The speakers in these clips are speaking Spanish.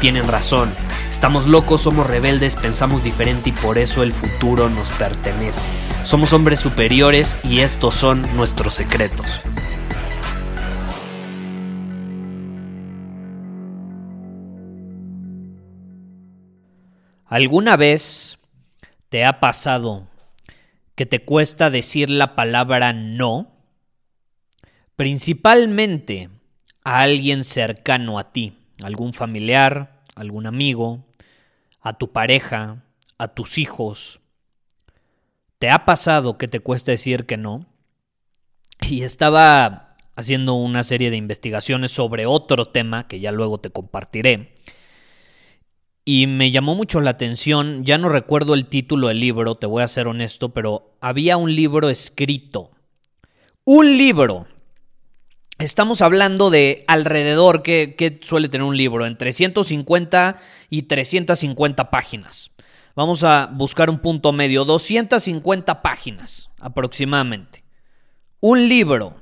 tienen razón. Estamos locos, somos rebeldes, pensamos diferente y por eso el futuro nos pertenece. Somos hombres superiores y estos son nuestros secretos. ¿Alguna vez te ha pasado que te cuesta decir la palabra no? Principalmente a alguien cercano a ti, algún familiar, algún amigo, a tu pareja, a tus hijos. ¿Te ha pasado que te cuesta decir que no? Y estaba haciendo una serie de investigaciones sobre otro tema que ya luego te compartiré y me llamó mucho la atención, ya no recuerdo el título del libro, te voy a ser honesto, pero había un libro escrito. Un libro. Estamos hablando de alrededor, que, suele tener un libro? Entre 150 y 350 páginas. Vamos a buscar un punto medio, 250 páginas aproximadamente. Un libro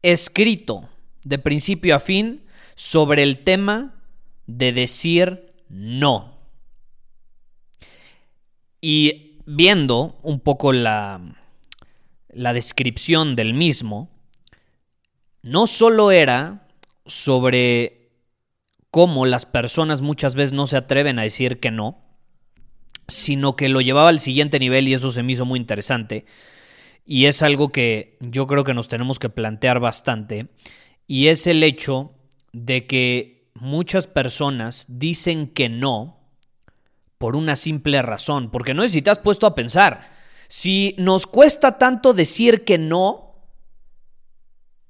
escrito de principio a fin sobre el tema de decir no. Y viendo un poco la, la descripción del mismo, no solo era sobre cómo las personas muchas veces no se atreven a decir que no, sino que lo llevaba al siguiente nivel y eso se me hizo muy interesante. Y es algo que yo creo que nos tenemos que plantear bastante. Y es el hecho de que muchas personas dicen que no por una simple razón, porque no has puesto a pensar, si nos cuesta tanto decir que no,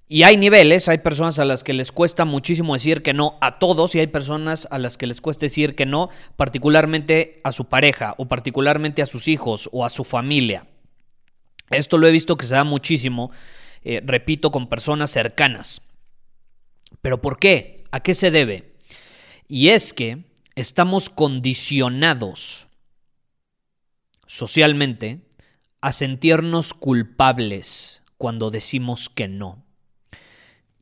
y hay niveles, hay personas a las que les cuesta muchísimo decir que no a todos y hay personas a las que les cuesta decir que no, particularmente a su pareja o particularmente a sus hijos o a su familia. Esto lo he visto que se da muchísimo, eh, repito, con personas cercanas. ¿Pero por qué? ¿A qué se debe? Y es que estamos condicionados socialmente a sentirnos culpables cuando decimos que no.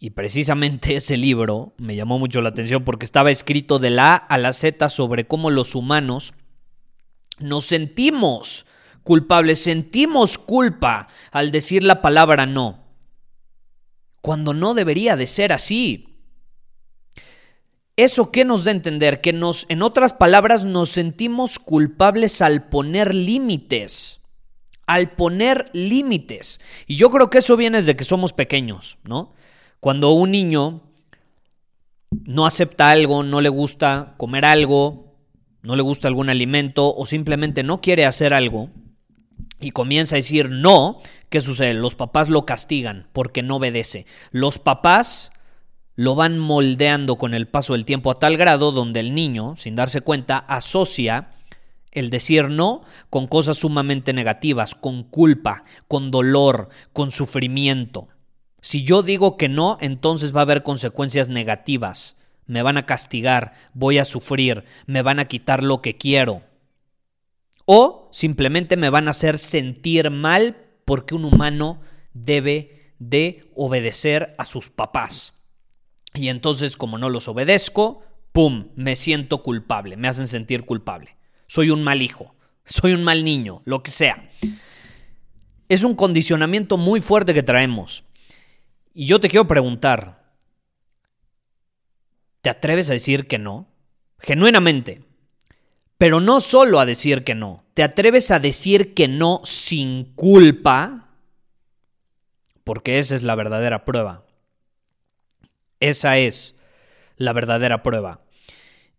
Y precisamente ese libro me llamó mucho la atención porque estaba escrito de la A a la Z sobre cómo los humanos nos sentimos culpables, sentimos culpa al decir la palabra no, cuando no debería de ser así. ¿Eso qué nos da a entender? Que nos, en otras palabras, nos sentimos culpables al poner límites. Al poner límites. Y yo creo que eso viene desde que somos pequeños, ¿no? Cuando un niño no acepta algo, no le gusta comer algo, no le gusta algún alimento o simplemente no quiere hacer algo y comienza a decir no, ¿qué sucede? Los papás lo castigan porque no obedece. Los papás lo van moldeando con el paso del tiempo a tal grado donde el niño, sin darse cuenta, asocia el decir no con cosas sumamente negativas, con culpa, con dolor, con sufrimiento. Si yo digo que no, entonces va a haber consecuencias negativas. Me van a castigar, voy a sufrir, me van a quitar lo que quiero. O simplemente me van a hacer sentir mal porque un humano debe de obedecer a sus papás. Y entonces, como no los obedezco, ¡pum! Me siento culpable, me hacen sentir culpable. Soy un mal hijo, soy un mal niño, lo que sea. Es un condicionamiento muy fuerte que traemos. Y yo te quiero preguntar, ¿te atreves a decir que no? Genuinamente. Pero no solo a decir que no, ¿te atreves a decir que no sin culpa? Porque esa es la verdadera prueba. Esa es la verdadera prueba.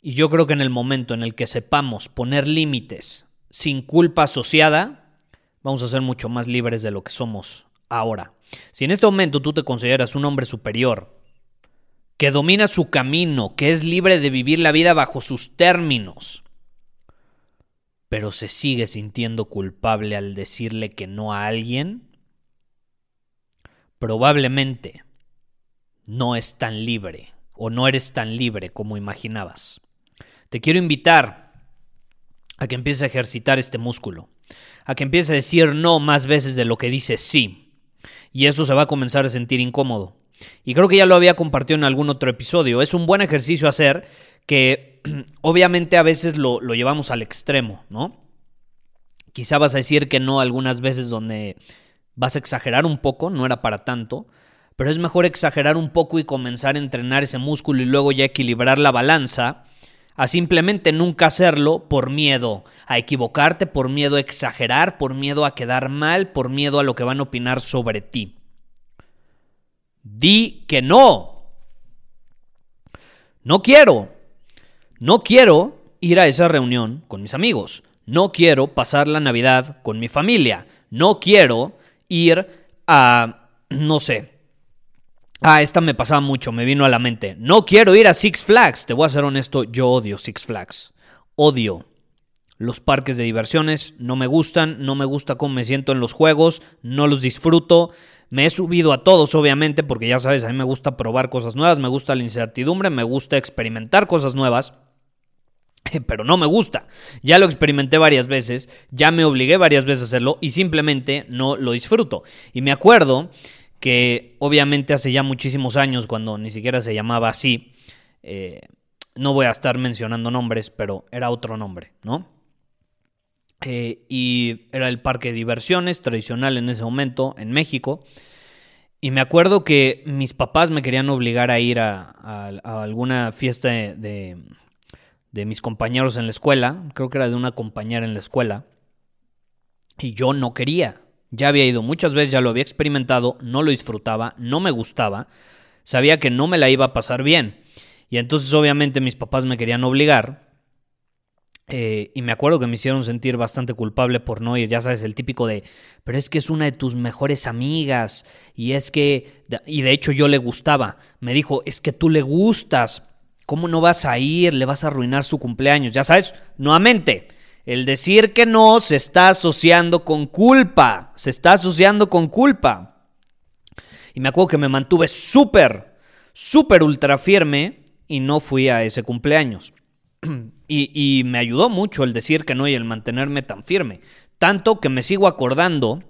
Y yo creo que en el momento en el que sepamos poner límites sin culpa asociada, vamos a ser mucho más libres de lo que somos ahora. Si en este momento tú te consideras un hombre superior, que domina su camino, que es libre de vivir la vida bajo sus términos, pero se sigue sintiendo culpable al decirle que no a alguien, probablemente no es tan libre o no eres tan libre como imaginabas. Te quiero invitar a que empieces a ejercitar este músculo, a que empieces a decir no más veces de lo que dices sí, y eso se va a comenzar a sentir incómodo. Y creo que ya lo había compartido en algún otro episodio. Es un buen ejercicio hacer que obviamente a veces lo, lo llevamos al extremo, ¿no? Quizá vas a decir que no algunas veces donde vas a exagerar un poco, no era para tanto, pero es mejor exagerar un poco y comenzar a entrenar ese músculo y luego ya equilibrar la balanza a simplemente nunca hacerlo por miedo a equivocarte, por miedo a exagerar, por miedo a quedar mal, por miedo a lo que van a opinar sobre ti. Di que no. No quiero. No quiero ir a esa reunión con mis amigos. No quiero pasar la Navidad con mi familia. No quiero ir a, no sé. Ah, esta me pasaba mucho, me vino a la mente. No quiero ir a Six Flags. Te voy a ser honesto, yo odio Six Flags. Odio los parques de diversiones, no me gustan, no me gusta cómo me siento en los juegos, no los disfruto. Me he subido a todos, obviamente, porque ya sabes, a mí me gusta probar cosas nuevas, me gusta la incertidumbre, me gusta experimentar cosas nuevas, pero no me gusta. Ya lo experimenté varias veces, ya me obligué varias veces a hacerlo y simplemente no lo disfruto. Y me acuerdo que obviamente hace ya muchísimos años, cuando ni siquiera se llamaba así, eh, no voy a estar mencionando nombres, pero era otro nombre, ¿no? Eh, y era el parque de diversiones tradicional en ese momento en México. Y me acuerdo que mis papás me querían obligar a ir a, alguna fiesta de, de, mis compañeros en la escuela. Creo que era de una compañera en la escuela. Y yo no quería. Ya había ido muchas veces, ya lo había experimentado, no lo disfrutaba, no me gustaba. Sabía que no me la iba a pasar bien. Y entonces obviamente mis papás me querían obligar. Eh, y me acuerdo que me hicieron sentir bastante culpable por no ir, ya sabes, el típico de, pero es que es una de tus mejores amigas y es que, y de hecho yo le gustaba, me dijo, es que tú le gustas, ¿cómo no vas a ir? Le vas a arruinar su cumpleaños, ya sabes, nuevamente, el decir que no se está asociando con culpa, se está asociando con culpa. Y me acuerdo que me mantuve súper, súper ultra firme y no fui a ese cumpleaños. Y, me ayudó mucho el decir que no y el mantenerme tan firme. Tanto que me sigo acordando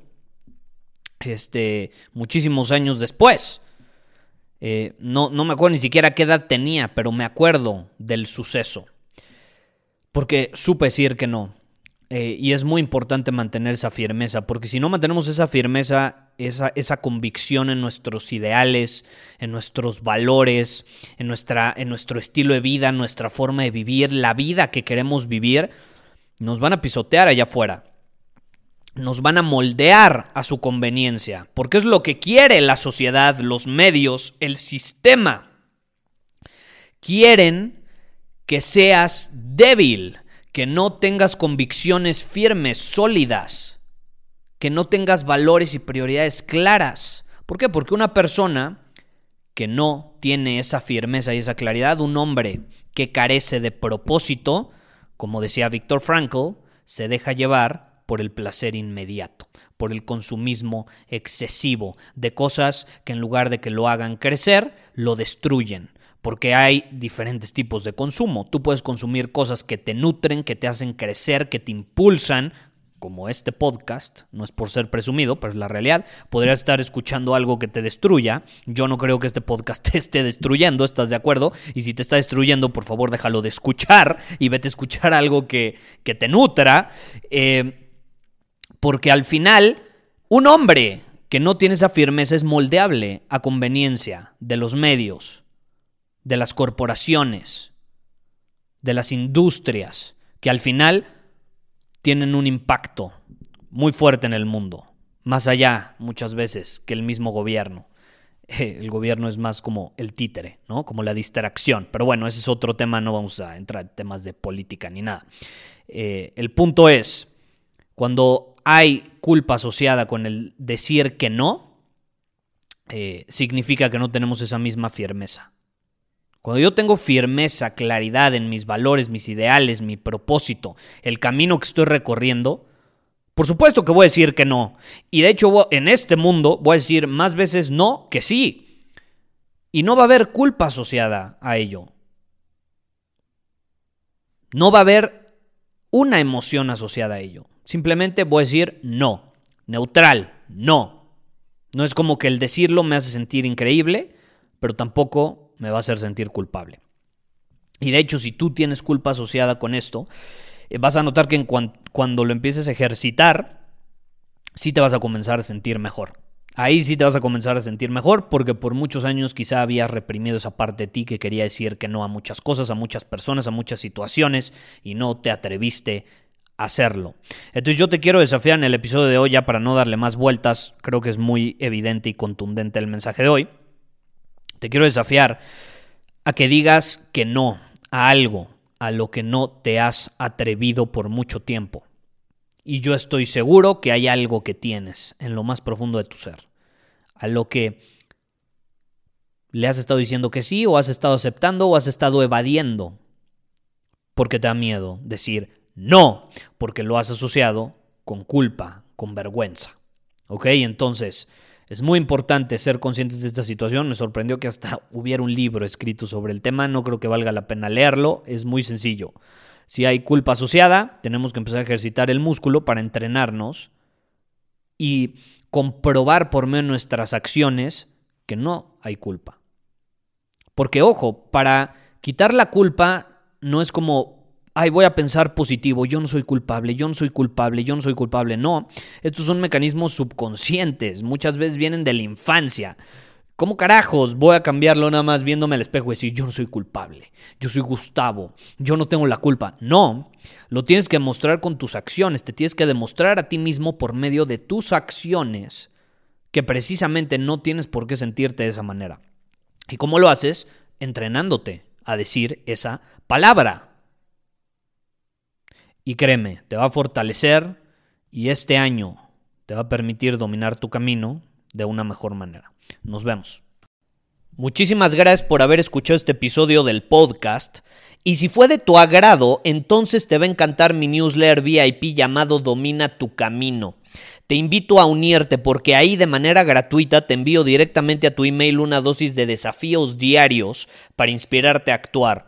este, muchísimos años después. Eh, no, no me acuerdo ni siquiera qué edad tenía, pero me acuerdo del suceso. Porque supe decir que no. Eh, y es muy importante mantener esa firmeza, porque si no mantenemos esa firmeza, esa, esa convicción en nuestros ideales, en nuestros valores, en, nuestra, en nuestro estilo de vida, nuestra forma de vivir, la vida que queremos vivir, nos van a pisotear allá afuera. Nos van a moldear a su conveniencia, porque es lo que quiere la sociedad, los medios, el sistema. Quieren que seas débil, que no tengas convicciones firmes, sólidas, que no tengas valores y prioridades claras. ¿Por qué? Porque una persona que no tiene esa firmeza y esa claridad, un hombre que carece de propósito, como decía Víctor Frankl, se deja llevar por el placer inmediato, por el consumismo excesivo de cosas que en lugar de que lo hagan crecer, lo destruyen porque hay diferentes tipos de consumo. Tú puedes consumir cosas que te nutren, que te hacen crecer, que te impulsan, como este podcast, no es por ser presumido, pero es la realidad. Podrías estar escuchando algo que te destruya. Yo no creo que este podcast te esté destruyendo, ¿estás de acuerdo? Y si te está destruyendo, por favor déjalo de escuchar y vete a escuchar algo que, que te nutra. Eh, porque al final, un hombre que no tiene esa firmeza es moldeable a conveniencia de los medios de las corporaciones, de las industrias, que al final tienen un impacto muy fuerte en el mundo, más allá muchas veces que el mismo gobierno. el gobierno es más como el títere, ¿no? Como la distracción. Pero bueno, ese es otro tema, no vamos a entrar en temas de política ni nada. Eh, el punto es, cuando hay culpa asociada con el decir que no, eh, significa que no tenemos esa misma firmeza. Cuando yo tengo firmeza, claridad en mis valores, mis ideales, mi propósito, el camino que estoy recorriendo, por supuesto que voy a decir que no. Y de hecho, en este mundo voy a decir más veces no que sí. Y no va a haber culpa asociada a ello. No va a haber una emoción asociada a ello. Simplemente voy a decir no. Neutral, no. No es como que el decirlo me hace sentir increíble, pero tampoco me va a hacer sentir culpable. Y de hecho, si tú tienes culpa asociada con esto, eh, vas a notar que en cuando lo empieces a ejercitar, sí te vas a comenzar a sentir mejor. Ahí sí te vas a comenzar a sentir mejor porque por muchos años quizá habías reprimido esa parte de ti que quería decir que no a muchas cosas, a muchas personas, a muchas situaciones y no te atreviste a hacerlo. Entonces yo te quiero desafiar en el episodio de hoy ya para no darle más vueltas, creo que es muy evidente y contundente el mensaje de hoy. Te quiero desafiar a que digas que no a algo, a lo que no te has atrevido por mucho tiempo. Y yo estoy seguro que hay algo que tienes en lo más profundo de tu ser, a lo que le has estado diciendo que sí o has estado aceptando o has estado evadiendo porque te da miedo decir no, porque lo has asociado con culpa, con vergüenza. ¿Ok? Entonces, es muy importante ser conscientes de esta situación. Me sorprendió que hasta hubiera un libro escrito sobre el tema. No creo que valga la pena leerlo. Es muy sencillo. Si hay culpa asociada, tenemos que empezar a ejercitar el músculo para entrenarnos y comprobar por medio de nuestras acciones que no hay culpa. Porque ojo, para quitar la culpa no es como ay, voy a pensar positivo, yo no soy culpable, yo no soy culpable, yo no soy culpable. No, estos son mecanismos subconscientes, muchas veces vienen de la infancia. ¿Cómo carajos voy a cambiarlo nada más viéndome al espejo y decir yo no soy culpable, yo soy Gustavo, yo no tengo la culpa? No, lo tienes que demostrar con tus acciones, te tienes que demostrar a ti mismo por medio de tus acciones que precisamente no tienes por qué sentirte de esa manera. ¿Y cómo lo haces? Entrenándote a decir esa palabra. Y créeme, te va a fortalecer y este año te va a permitir dominar tu camino de una mejor manera. Nos vemos. Muchísimas gracias por haber escuchado este episodio del podcast. Y si fue de tu agrado, entonces te va a encantar mi newsletter VIP llamado Domina tu Camino. Te invito a unirte porque ahí de manera gratuita te envío directamente a tu email una dosis de desafíos diarios para inspirarte a actuar.